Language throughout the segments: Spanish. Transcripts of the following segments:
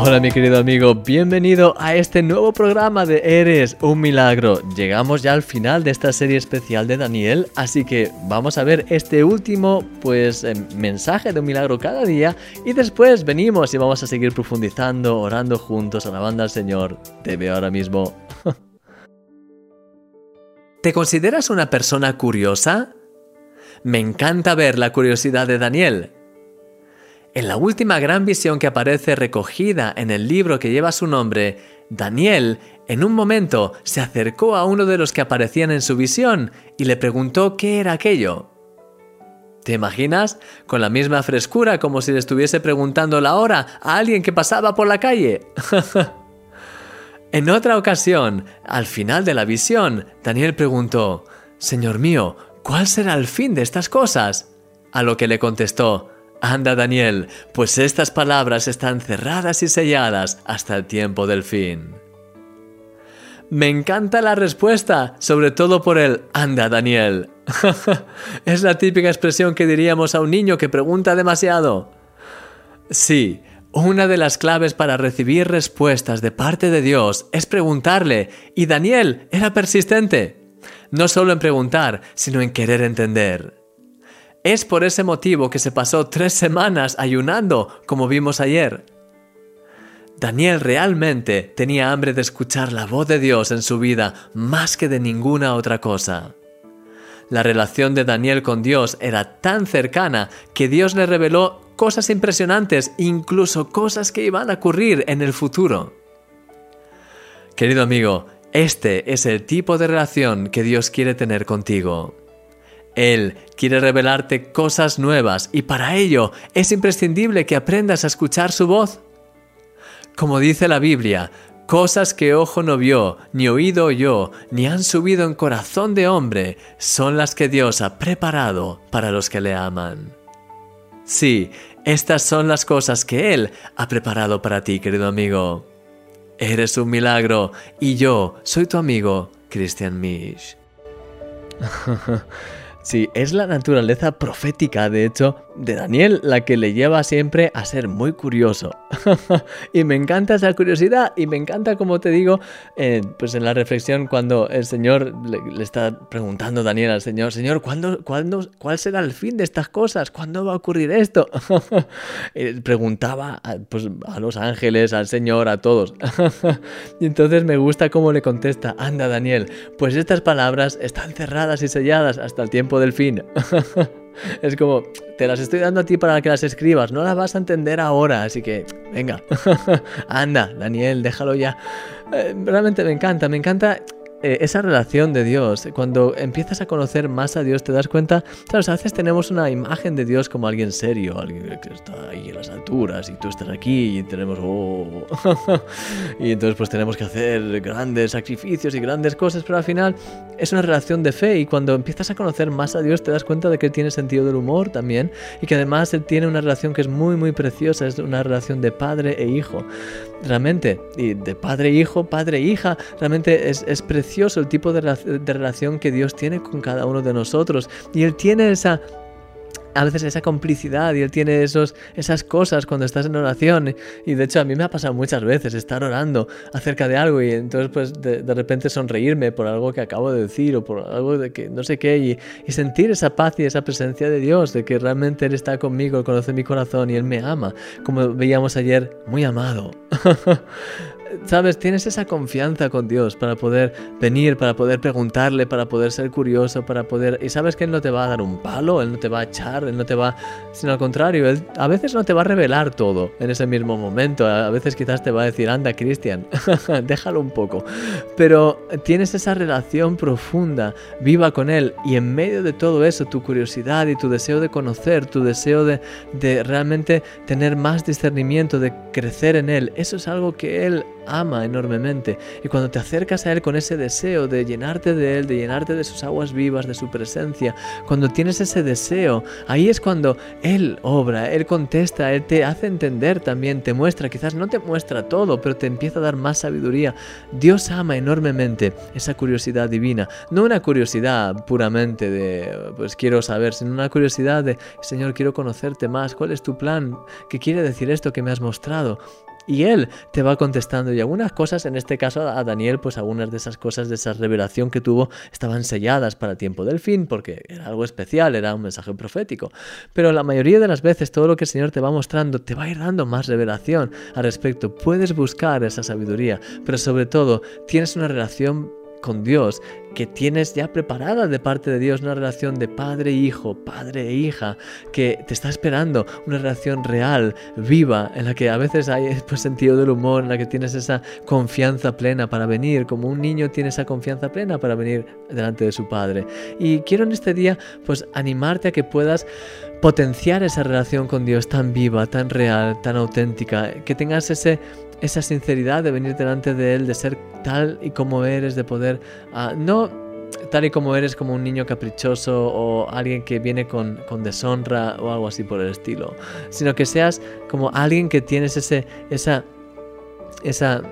Hola mi querido amigo, bienvenido a este nuevo programa de Eres un Milagro. Llegamos ya al final de esta serie especial de Daniel, así que vamos a ver este último pues eh, mensaje de un milagro cada día y después venimos y vamos a seguir profundizando, orando juntos, alabando al Señor. Te veo ahora mismo. ¿Te consideras una persona curiosa? Me encanta ver la curiosidad de Daniel. En la última gran visión que aparece recogida en el libro que lleva su nombre, Daniel, en un momento, se acercó a uno de los que aparecían en su visión y le preguntó qué era aquello. ¿Te imaginas? Con la misma frescura como si le estuviese preguntando la hora a alguien que pasaba por la calle. en otra ocasión, al final de la visión, Daniel preguntó, Señor mío, ¿cuál será el fin de estas cosas? A lo que le contestó, Anda Daniel, pues estas palabras están cerradas y selladas hasta el tiempo del fin. Me encanta la respuesta, sobre todo por el Anda Daniel. es la típica expresión que diríamos a un niño que pregunta demasiado. Sí, una de las claves para recibir respuestas de parte de Dios es preguntarle, y Daniel era persistente. No solo en preguntar, sino en querer entender. Es por ese motivo que se pasó tres semanas ayunando, como vimos ayer. Daniel realmente tenía hambre de escuchar la voz de Dios en su vida más que de ninguna otra cosa. La relación de Daniel con Dios era tan cercana que Dios le reveló cosas impresionantes, incluso cosas que iban a ocurrir en el futuro. Querido amigo, este es el tipo de relación que Dios quiere tener contigo. Él quiere revelarte cosas nuevas y para ello es imprescindible que aprendas a escuchar su voz. Como dice la Biblia, cosas que ojo no vio, ni oído oyó, ni han subido en corazón de hombre, son las que Dios ha preparado para los que le aman. Sí, estas son las cosas que Él ha preparado para ti, querido amigo. Eres un milagro y yo soy tu amigo, Christian Misch. Sí, es la naturaleza profética, de hecho, de Daniel la que le lleva siempre a ser muy curioso. y me encanta esa curiosidad y me encanta, como te digo, eh, pues en la reflexión cuando el Señor le, está preguntando Daniel al Señor, Señor, ¿cuándo, ¿cuándo, ¿cuál será el fin de estas cosas? ¿Cuándo va a ocurrir esto? preguntaba a, pues, a los ángeles, al Señor, a todos. y entonces me gusta cómo le contesta, anda Daniel, pues estas palabras están cerradas y selladas hasta el tiempo del fin. Es como, te las estoy dando a ti para que las escribas, no las vas a entender ahora, así que, venga, anda, Daniel, déjalo ya. Eh, realmente me encanta, me encanta eh, esa relación de Dios, cuando empiezas a conocer más a Dios, te das cuenta, claro, a veces tenemos una imagen de Dios como alguien serio, alguien que está ahí en las alturas y tú estás aquí y tenemos, oh, y entonces pues tenemos que hacer grandes sacrificios y grandes cosas, pero al final es una relación de fe y cuando empiezas a conocer más a Dios te das cuenta de que Él tiene sentido del humor también y que además Él tiene una relación que es muy muy preciosa, es una relación de padre e hijo, realmente, y de padre e hijo, padre e realmente es, es precioso el tipo de, de relación que Dios tiene con cada uno de nosotros. Y Él tiene esa a veces esa complicidad y él tiene esos, esas cosas cuando estás en oración. Y de hecho a mí me ha pasado muchas veces estar orando acerca de algo y entonces pues de, repente sonreírme por algo que acabo de decir o por algo de que no sé qué y, y, sentir esa paz y esa presencia de Dios, de que realmente Él está conmigo, conoce mi corazón y Él me ama, como veíamos ayer, muy amado. sabes, tienes esa confianza con Dios para poder venir, para poder preguntarle, para poder ser curioso, para poder... Y sabes que Él no te va a dar un palo, Él no te va a echar, Él no te va... Sino al contrario, Él a veces no te va a revelar todo en ese mismo momento. A veces quizás te va a decir, anda, Cristian, déjalo un poco. Pero tienes esa relación profunda, viva con Él. Y en medio de todo eso, tu curiosidad y tu deseo de conocer, tu deseo de, de realmente tener más discernimiento, de crecer en Él, eso es algo que Él ama enormemente. Y cuando te acercas a Él con ese deseo de llenarte de Él, de llenarte de sus aguas vivas, de su presencia, cuando tienes ese deseo, ahí es cuando Él obra, Él contesta, Él te hace entender también, te muestra, quizás no te muestra todo, pero te empieza a dar más sabiduría. Dios ama enormemente esa curiosidad divina, no una curiosidad puramente de, pues quiero saber, sino una curiosidad de, Señor, quiero conocerte más, ¿cuál es tu plan? ¿Qué quiere decir esto que me has mostrado? Y él te va contestando y algunas cosas, en este caso a Daniel, pues algunas de esas cosas, de esa revelación que tuvo, estaban selladas para tiempo del fin, porque era algo especial, era un mensaje profético. Pero la mayoría de las veces todo lo que el Señor te va mostrando te va a ir dando más revelación al respecto. Puedes buscar esa sabiduría, pero sobre todo tienes una relación con Dios, que tienes ya preparada de parte de Dios una relación de padre e hijo, padre e hija, que te está esperando, una relación real, viva, en la que a veces hay pues, sentido del humor, en la que tienes esa confianza plena para venir, como un niño tiene esa confianza plena para venir delante de su padre. Y quiero en este día pues animarte a que puedas potenciar esa relación con Dios tan viva, tan real, tan auténtica, que tengas ese esa sinceridad de venir delante de Él, de ser tal y como eres, de poder, ah, no tal y como eres como un niño caprichoso o alguien que viene con, con, deshonra o algo así por el estilo, sino que seas como alguien que tienes ese, esa, esa,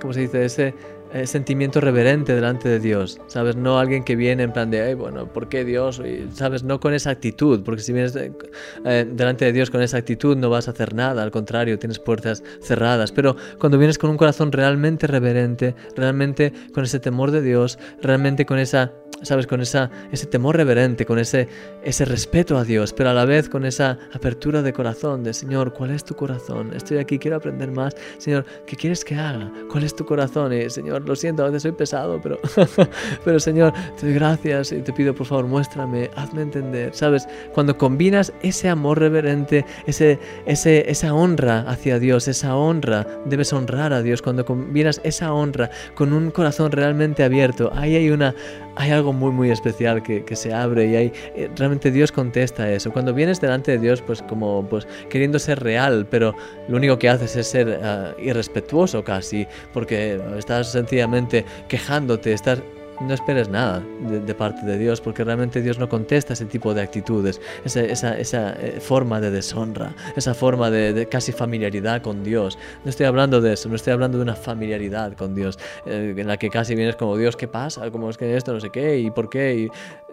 ¿cómo se dice? Ese eh, sentimiento reverente delante de Dios, ¿sabes? No alguien que viene en plan de, Ay, bueno, ¿por qué Dios? Y, ¿Sabes? No con esa actitud, porque si vienes eh, delante de Dios con esa actitud no vas a hacer nada, al contrario, tienes puertas cerradas. Pero cuando vienes con un corazón realmente reverente, realmente con ese temor de Dios, realmente con esa ¿sabes? Con esa, ese temor reverente, con ese, ese respeto a Dios, pero a la vez con esa apertura de corazón, de Señor, ¿cuál es tu corazón? Estoy aquí, quiero aprender más. Señor, ¿qué quieres que haga? ¿Cuál es tu corazón? Y Señor, lo siento, a veces soy pesado, pero, pero Señor, te doy gracias y te pido, por favor, muéstrame, hazme entender. ¿Sabes? Cuando combinas ese amor reverente, ese, ese, esa honra hacia Dios, esa honra, debes honrar a Dios. Cuando combinas esa honra con un corazón realmente abierto, ahí hay una hay algo muy muy especial que, se abre y hay eh, realmente Dios contesta eso. Cuando vienes delante de Dios pues como pues queriendo ser real, pero lo único que haces es ser ah, irrespetuoso casi, porque estás sencillamente quejándote, estás no esperes nada de, parte de Dios, porque realmente Dios no contesta ese tipo de actitudes, esa, esa, esa eh, forma de deshonra, esa forma de, casi familiaridad con Dios. No estoy hablando de eso, no estoy hablando de una familiaridad con Dios, eh, en la que casi vienes como Dios, ¿qué pasa? ¿Cómo es que esto? No sé qué, y por qué, y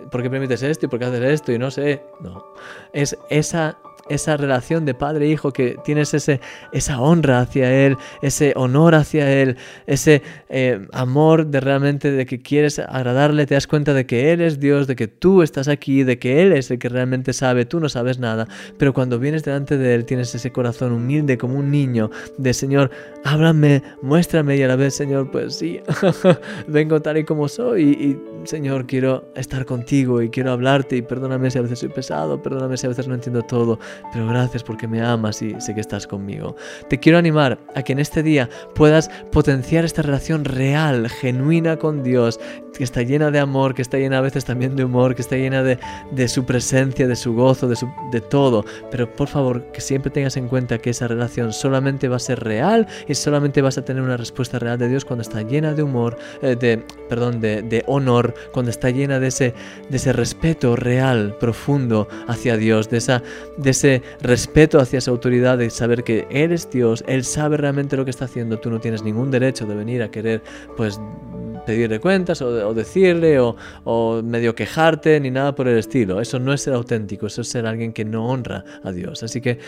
por qué permites esto, y por qué haces esto, y no sé. No, es esa esa relación de padre e que tienes ese, esa honra hacia Él, ese honor hacia Él, ese eh, amor de realmente de que quieres agradarle, te das cuenta de que Él es Dios, de que tú estás aquí, de que Él es el que realmente sabe, tú no sabes nada, pero cuando vienes delante de Él tienes ese corazón humilde como un niño, de Señor, háblame, muéstrame y a la vez, Señor, pues sí, vengo tal y como soy y Señor, quiero estar contigo y quiero hablarte y perdóname si a veces soy pesado, perdóname si a veces no entiendo todo, pero gracias porque me amas y sé que estás conmigo. Te quiero animar a que en este día puedas potenciar esta relación real, genuina con Dios, que está llena de amor, que está llena a veces también de humor, que está llena de, su presencia, de su gozo, de, de todo. Pero por favor, que siempre tengas en cuenta que esa relación solamente va a ser real y solamente vas a tener una respuesta real de Dios cuando está llena de humor, eh, de, perdón, de, de, honor, cuando está llena de ese, de ese respeto real, profundo hacia Dios, de, esa, de ese respeto hacia esa autoridad, de saber que eres Dios, Él sabe realmente lo que está haciendo, tú no tienes ningún derecho de venir a querer, pues, pedirle cuentas o, decirle o, o, medio quejarte ni nada por el estilo. Eso no es ser auténtico, eso es ser alguien que no honra a Dios. Así que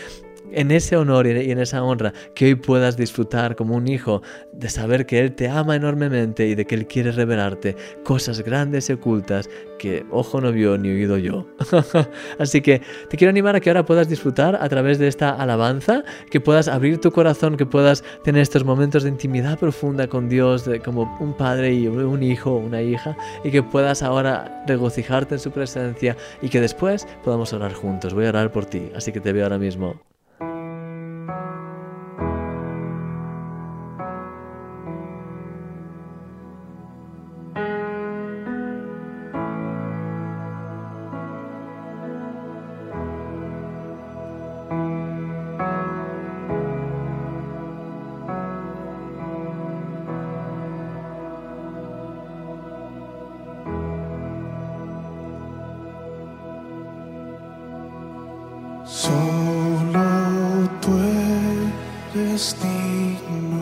en ese honor y en esa honra que hoy puedas disfrutar como un hijo de saber que Él te ama enormemente y de que Él quiere revelarte cosas grandes y ocultas que ojo no vio ni oído yo. Así que te quiero animar a que ahora puedas disfrutar a través de esta alabanza, que puedas abrir tu corazón, que puedas tener estos momentos de intimidad profunda con Dios, como un padre y un hijo una hija, y que puedas ahora regocijarte en su presencia y que después podamos orar juntos. Voy a orar por ti, así que te veo ahora mismo. mistake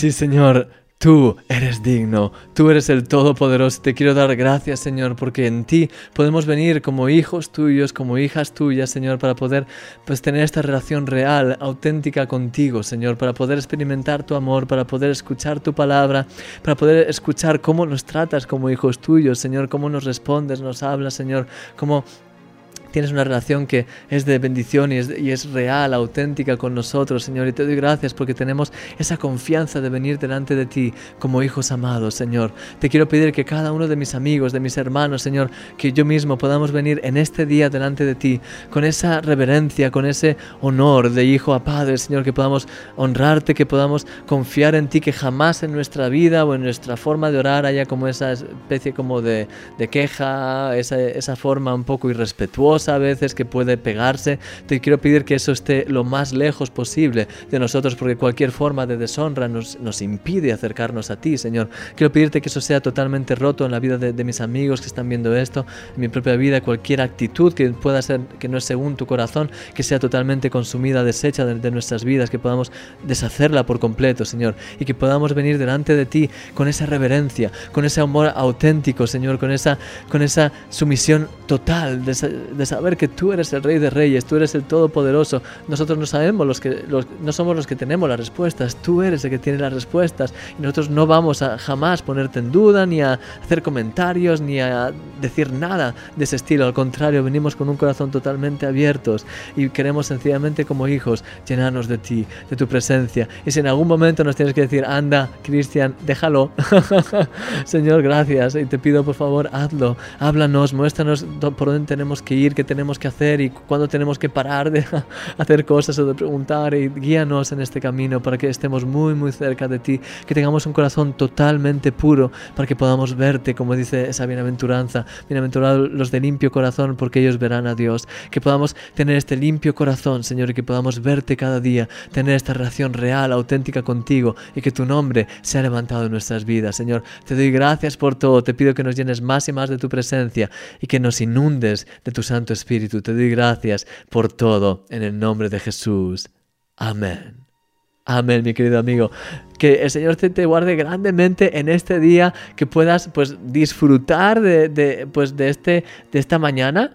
Sí, Señor, Tú eres digno, tú eres el Todopoderoso. Te quiero dar gracias, Señor, porque en ti podemos venir como hijos tuyos, como hijas tuyas, Señor, para poder pues, tener esta relación real, auténtica contigo, Señor, para poder experimentar tu amor, para poder escuchar tu palabra, para poder escuchar cómo nos tratas como hijos tuyos, Señor, cómo nos respondes, nos hablas, Señor, cómo Tienes una relación que es de bendición y es, real, auténtica con nosotros, Señor. Y te doy gracias porque tenemos esa confianza de venir delante de ti como hijos amados, Señor. Te quiero pedir que cada uno de mis amigos, de mis hermanos, Señor, que yo mismo podamos venir en este día delante de ti con esa reverencia, con ese honor de hijo a padre, Señor, que podamos honrarte, que podamos confiar en ti, que jamás en nuestra vida o en nuestra forma de orar haya como esa especie como de, queja, esa forma un poco irrespetuosa a veces que puede pegarse. Te quiero pedir que eso esté lo más lejos posible de nosotros porque cualquier forma de deshonra nos, nos impide acercarnos a ti, Señor. Quiero pedirte que eso sea totalmente roto en la vida de, de, mis amigos que están viendo esto, en mi propia vida, cualquier actitud que pueda ser que no es según tu corazón, que sea totalmente consumida, deshecha de, de nuestras vidas, que podamos deshacerla por completo, Señor, y que podamos venir delante de ti con esa reverencia, con ese amor auténtico, Señor, con esa, con esa sumisión total de, de saber que tú eres el Rey de Reyes, tú eres el Todopoderoso. Nosotros no sabemos los que, los, no somos los que tenemos las respuestas, tú eres el que tiene las respuestas y nosotros no vamos a jamás ponerte en duda, ni a hacer comentarios, ni a decir nada de ese estilo. Al contrario, venimos con un corazón totalmente abiertos y queremos sencillamente como hijos llenarnos de ti, de tu presencia. Y si en algún momento nos tienes que decir, anda, Cristian, déjalo. Señor, gracias. Y te pido por favor, hazlo. Háblanos, muéstranos por dónde tenemos que ir, qué tenemos que hacer y cuándo tenemos que parar de hacer cosas o de preguntar. Y guíanos en este camino para que estemos muy, muy cerca de ti. Que tengamos un corazón totalmente puro para que podamos verte, como dice esa bienaventuranza. Bienaventurados los de limpio corazón, porque ellos verán a Dios. Que podamos tener este limpio corazón, Señor, y que podamos verte cada día, tener esta relación real, auténtica contigo y que tu nombre sea levantado en nuestras vidas. Señor, te doy gracias por todo. Te pido que nos llenes más y más de tu presencia y que nos inundes de tu Espíritu. Te doy gracias por todo en el nombre de Jesús. Amén. Amén, mi querido amigo. Que el Señor te, guarde grandemente en este día, que puedas pues disfrutar de, pues, de, este, de esta mañana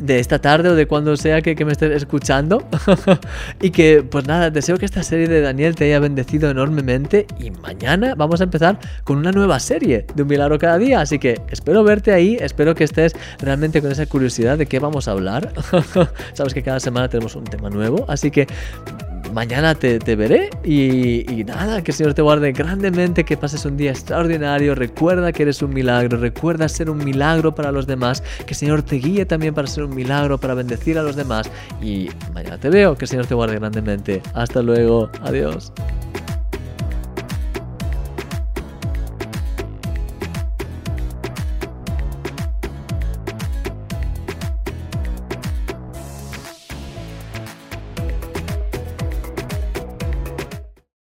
de esta tarde o de cuando sea que, me estés escuchando. y que, pues nada, deseo que esta serie de Daniel te haya bendecido enormemente. Y mañana vamos a empezar con una nueva serie de un milagro cada día. Así que espero verte ahí, espero que estés realmente con esa curiosidad de qué vamos a hablar. Sabes que cada semana tenemos un tema nuevo. Así que mañana te, te veré y, y, nada, que el Señor te guarde grandemente, que pases un día extraordinario, recuerda que eres un milagro, recuerda ser un milagro para los demás, que el Señor te guíe también para ser un milagro, para bendecir a los demás y mañana te veo, que el Señor te guarde grandemente. Hasta luego, adiós.